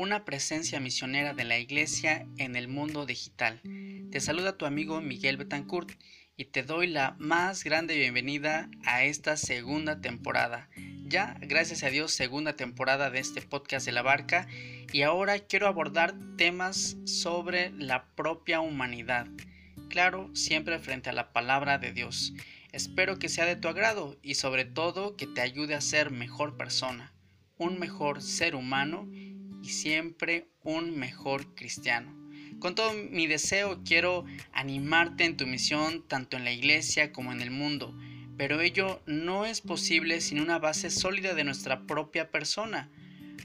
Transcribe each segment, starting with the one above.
una presencia misionera de la iglesia en el mundo digital. Te saluda tu amigo Miguel Betancourt y te doy la más grande bienvenida a esta segunda temporada. Ya, gracias a Dios, segunda temporada de este podcast de la barca y ahora quiero abordar temas sobre la propia humanidad. Claro, siempre frente a la palabra de Dios. Espero que sea de tu agrado y sobre todo que te ayude a ser mejor persona, un mejor ser humano siempre un mejor cristiano. Con todo mi deseo quiero animarte en tu misión tanto en la iglesia como en el mundo, pero ello no es posible sin una base sólida de nuestra propia persona.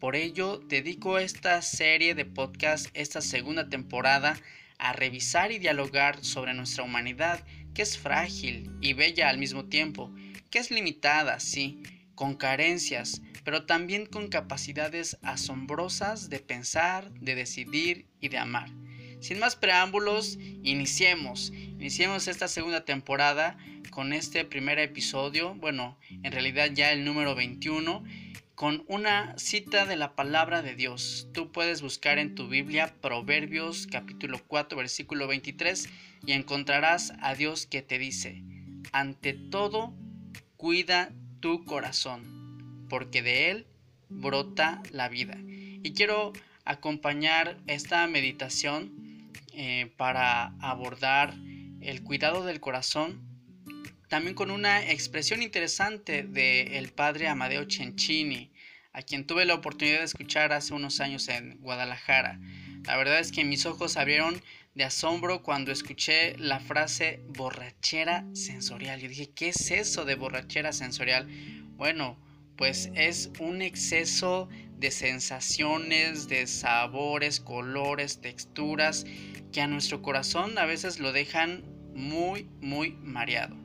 Por ello dedico esta serie de podcast, esta segunda temporada, a revisar y dialogar sobre nuestra humanidad que es frágil y bella al mismo tiempo, que es limitada, sí, con carencias, pero también con capacidades asombrosas de pensar, de decidir y de amar. Sin más preámbulos, iniciemos. Iniciemos esta segunda temporada con este primer episodio, bueno, en realidad ya el número 21 con una cita de la palabra de Dios. Tú puedes buscar en tu Biblia Proverbios capítulo 4 versículo 23 y encontrarás a Dios que te dice, ante todo, cuida tu corazón, porque de él brota la vida. Y quiero acompañar esta meditación eh, para abordar el cuidado del corazón también con una expresión interesante del padre Amadeo Cencini, a quien tuve la oportunidad de escuchar hace unos años en Guadalajara. La verdad es que mis ojos abrieron de asombro cuando escuché la frase borrachera sensorial. Yo dije, ¿qué es eso de borrachera sensorial? Bueno, pues es un exceso de sensaciones, de sabores, colores, texturas, que a nuestro corazón a veces lo dejan muy, muy mareado.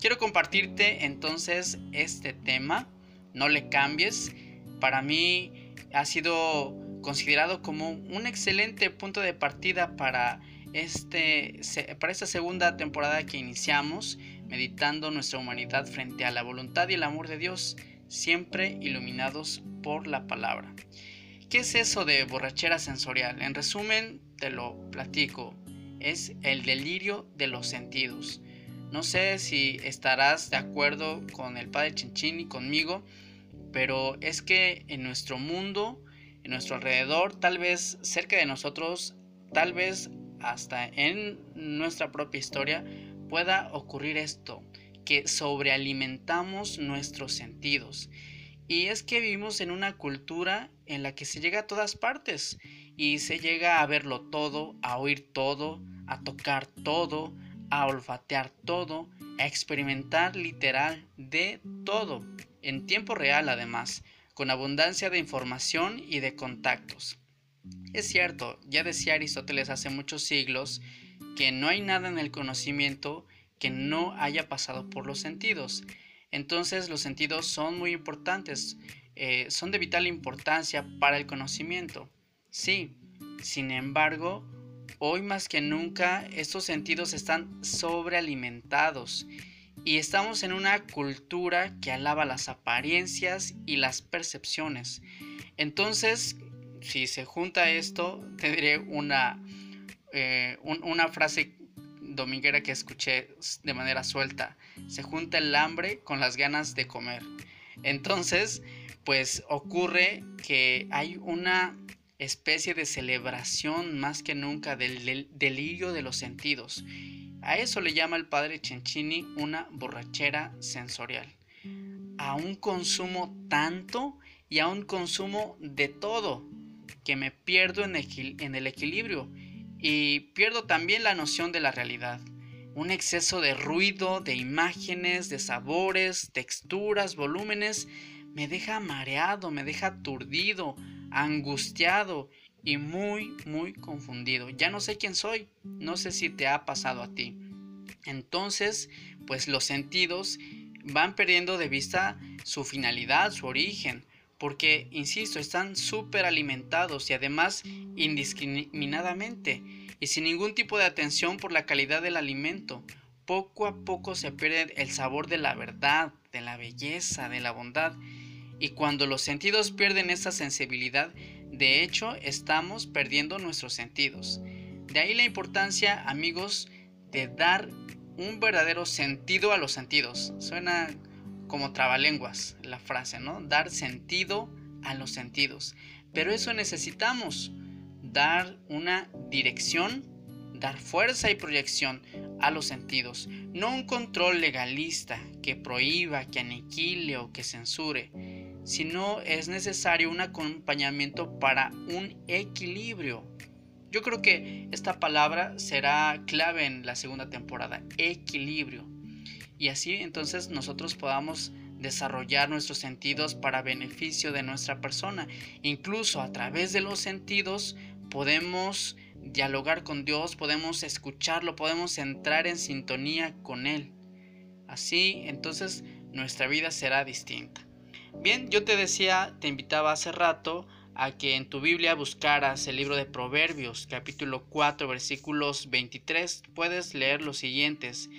Quiero compartirte entonces este tema, no le cambies. Para mí ha sido considerado como un excelente punto de partida para, este, para esta segunda temporada que iniciamos, meditando nuestra humanidad frente a la voluntad y el amor de Dios, siempre iluminados por la palabra. ¿Qué es eso de borrachera sensorial? En resumen, te lo platico. Es el delirio de los sentidos. No sé si estarás de acuerdo con el padre Chinchín y conmigo, pero es que en nuestro mundo, en nuestro alrededor, tal vez cerca de nosotros, tal vez hasta en nuestra propia historia, pueda ocurrir esto, que sobrealimentamos nuestros sentidos. Y es que vivimos en una cultura en la que se llega a todas partes y se llega a verlo todo, a oír todo, a tocar todo, a olfatear todo, a experimentar literal de todo, en tiempo real además, con abundancia de información y de contactos. Es cierto, ya decía Aristóteles hace muchos siglos que no hay nada en el conocimiento que no haya pasado por los sentidos. Entonces los sentidos son muy importantes, eh, son de vital importancia para el conocimiento. Sí, sin embargo, Hoy más que nunca estos sentidos están sobrealimentados y estamos en una cultura que alaba las apariencias y las percepciones. Entonces, si se junta esto, tendré una, eh, una frase dominguera que escuché de manera suelta. Se junta el hambre con las ganas de comer. Entonces, pues ocurre que hay una especie de celebración más que nunca del delirio de los sentidos. A eso le llama el padre Cencini una borrachera sensorial. A un consumo tanto y a un consumo de todo que me pierdo en, en el equilibrio y pierdo también la noción de la realidad. Un exceso de ruido, de imágenes, de sabores, texturas, volúmenes, me deja mareado, me deja aturdido, angustiado y muy, muy confundido. Ya no sé quién soy, no sé si te ha pasado a ti. Entonces, pues los sentidos van perdiendo de vista su finalidad, su origen, porque, insisto, están súper alimentados y además indiscriminadamente y sin ningún tipo de atención por la calidad del alimento. Poco a poco se pierde el sabor de la verdad, de la belleza, de la bondad. Y cuando los sentidos pierden esa sensibilidad, de hecho estamos perdiendo nuestros sentidos. De ahí la importancia, amigos, de dar un verdadero sentido a los sentidos. Suena como trabalenguas la frase, ¿no? Dar sentido a los sentidos. Pero eso necesitamos, dar una dirección, dar fuerza y proyección a los sentidos. No un control legalista que prohíba, que aniquile o que censure, sino es necesario un acompañamiento para un equilibrio. Yo creo que esta palabra será clave en la segunda temporada, equilibrio. Y así entonces nosotros podamos desarrollar nuestros sentidos para beneficio de nuestra persona. Incluso a través de los sentidos podemos dialogar con Dios, podemos escucharlo, podemos entrar en sintonía con Él. Así entonces nuestra vida será distinta. Bien, yo te decía, te invitaba hace rato a que en tu Biblia buscaras el libro de Proverbios, capítulo 4, versículos 23. Puedes leer los siguientes.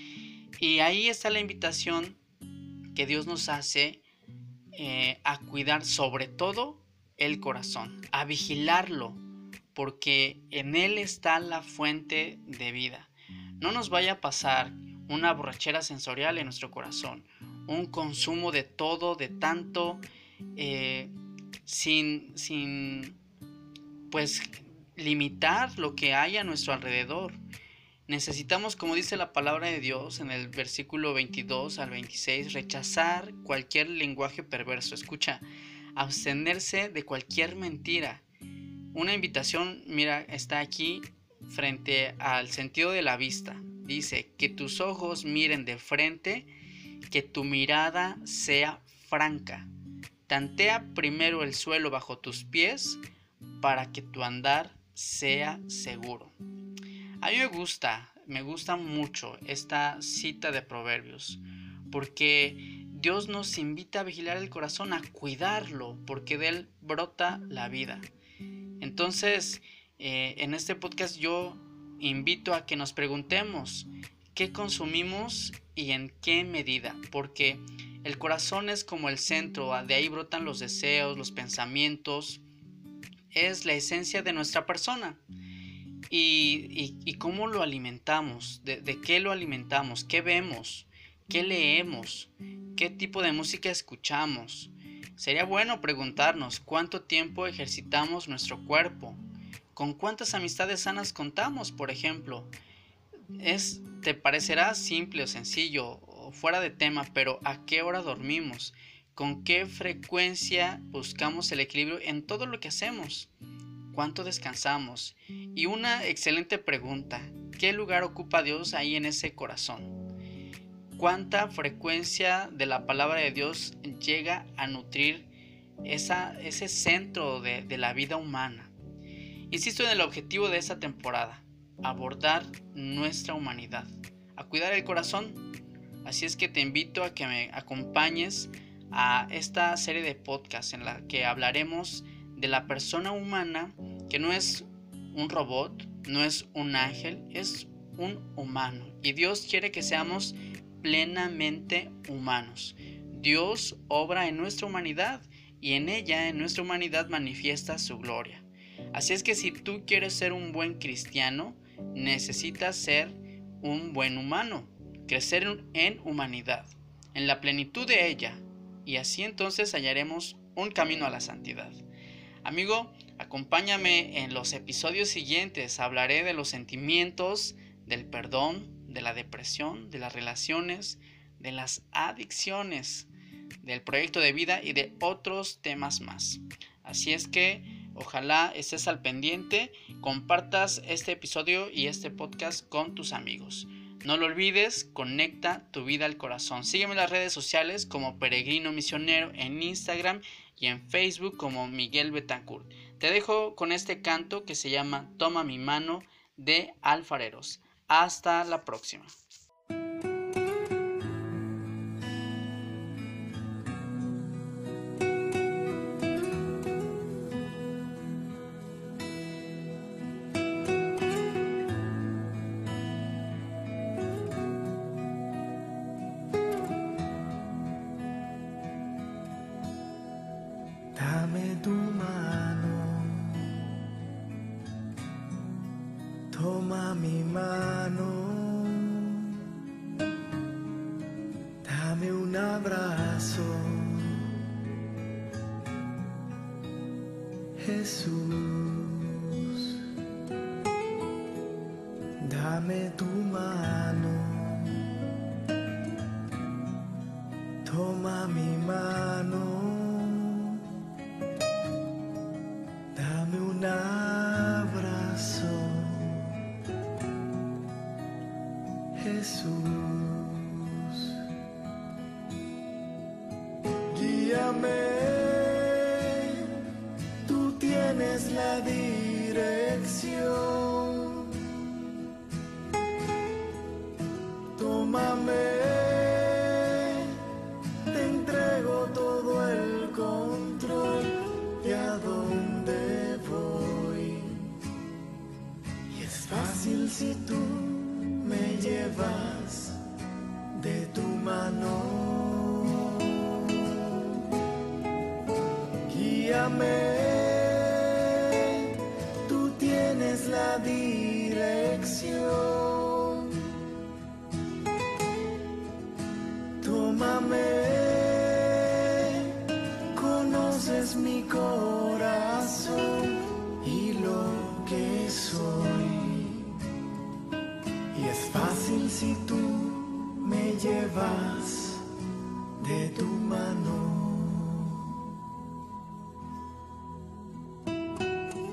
Y ahí está la invitación que Dios nos hace eh, a cuidar sobre todo el corazón, a vigilarlo, porque en él está la fuente de vida. No nos vaya a pasar una borrachera sensorial en nuestro corazón, un consumo de todo, de tanto, eh, sin, sin, pues, limitar lo que hay a nuestro alrededor. Necesitamos, como dice la palabra de Dios en el versículo 22 al 26, rechazar cualquier lenguaje perverso. Escucha, abstenerse de cualquier mentira. Una invitación, mira, está aquí frente al sentido de la vista. Dice, que tus ojos miren de frente que tu mirada sea franca. Tantea primero el suelo bajo tus pies para que tu andar sea seguro. A mí me gusta, me gusta mucho esta cita de Proverbios, porque Dios nos invita a vigilar el corazón, a cuidarlo, porque de él brota la vida. Entonces, eh, en este podcast yo invito a que nos preguntemos, qué consumimos y en qué medida, porque el corazón es como el centro, de ahí brotan los deseos, los pensamientos, es la esencia de nuestra persona. Y, cómo lo alimentamos, de, qué lo alimentamos, qué vemos, qué leemos, qué tipo de música escuchamos. Sería bueno preguntarnos cuánto tiempo ejercitamos nuestro cuerpo, con cuántas amistades sanas contamos, por ejemplo, es, te parecerá simple o sencillo o fuera de tema, pero ¿a qué hora dormimos? ¿Con qué frecuencia buscamos el equilibrio en todo lo que hacemos? ¿Cuánto descansamos? Y una excelente pregunta, ¿qué lugar ocupa Dios ahí en ese corazón? ¿Cuánta frecuencia de la palabra de Dios llega a nutrir esa, ese centro de, de la vida humana? Insisto en el objetivo de esta temporada, abordar nuestra humanidad, a cuidar el corazón. Así es que te invito a que me acompañes a esta serie de podcasts en la que hablaremos de la persona humana que no es un robot, no es un ángel, es un humano. Y Dios quiere que seamos plenamente humanos. Dios obra en nuestra humanidad y en ella, en nuestra humanidad, manifiesta su gloria. Así es que si tú quieres ser un buen cristiano, necesitas ser un buen humano, crecer en humanidad, en la plenitud de ella, y así entonces hallaremos un camino a la santidad. Amigo, acompáñame en los episodios siguientes, hablaré de los sentimientos, del perdón, de la depresión, de las relaciones, de las adicciones, del proyecto de vida y de otros temas más. Así es que Ojalá estés al pendiente, compartas este episodio y este podcast con tus amigos. No lo olvides, conecta tu vida al corazón. Sígueme en las redes sociales como Peregrino Misionero en Instagram y en Facebook como Miguel Betancourt. Te dejo con este canto que se llama Toma mi mano de Alfareros. Hasta la próxima. Jesús, dame tu mano, toma mi mano, tienes la dirección. Tómame, te entrego todo el control de a dónde voy. Y es fácil si tú me llevas de tu mano. Guíame, dirección. Tómame, conoces mi corazón y lo que soy. Y es fácil si tú me llevas de tu mano.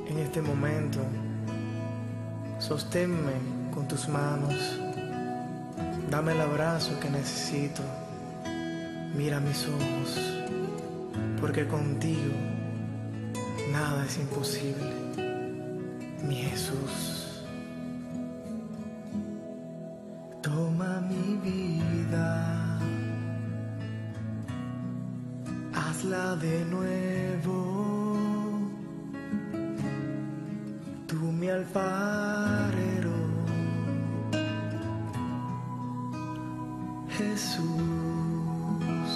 En este momento, sosténme con tus manos. Dame el abrazo que necesito. Mira mis ojos, porque contigo nada es imposible. Mi Jesús. Toma mi vida, hazla de nuevo. Tú mi alfarero, Jesús.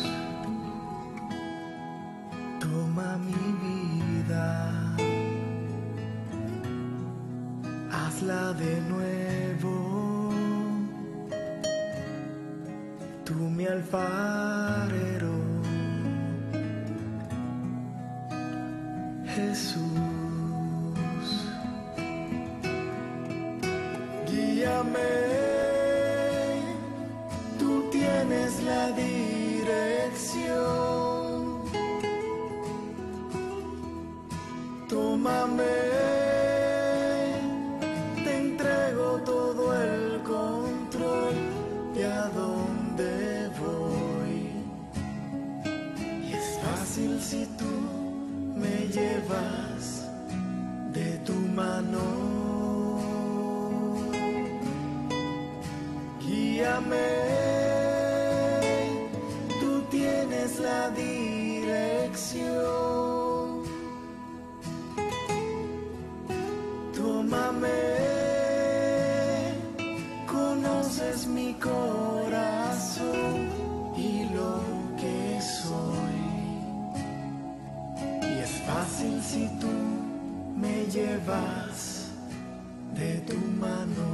Toma mi vida, hazla de nuevo. Tú mi alfarero, Jesús. Tómame, conoces mi corazón y lo que soy. Y es fácil si tú me llevas de tu mano.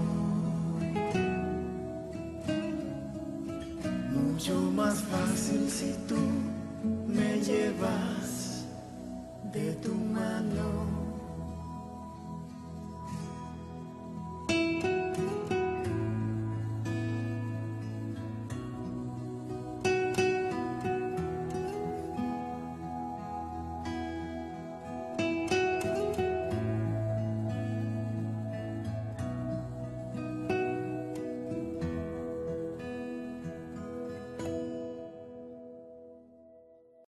Mucho más fácil si tú me llevas de tu mano.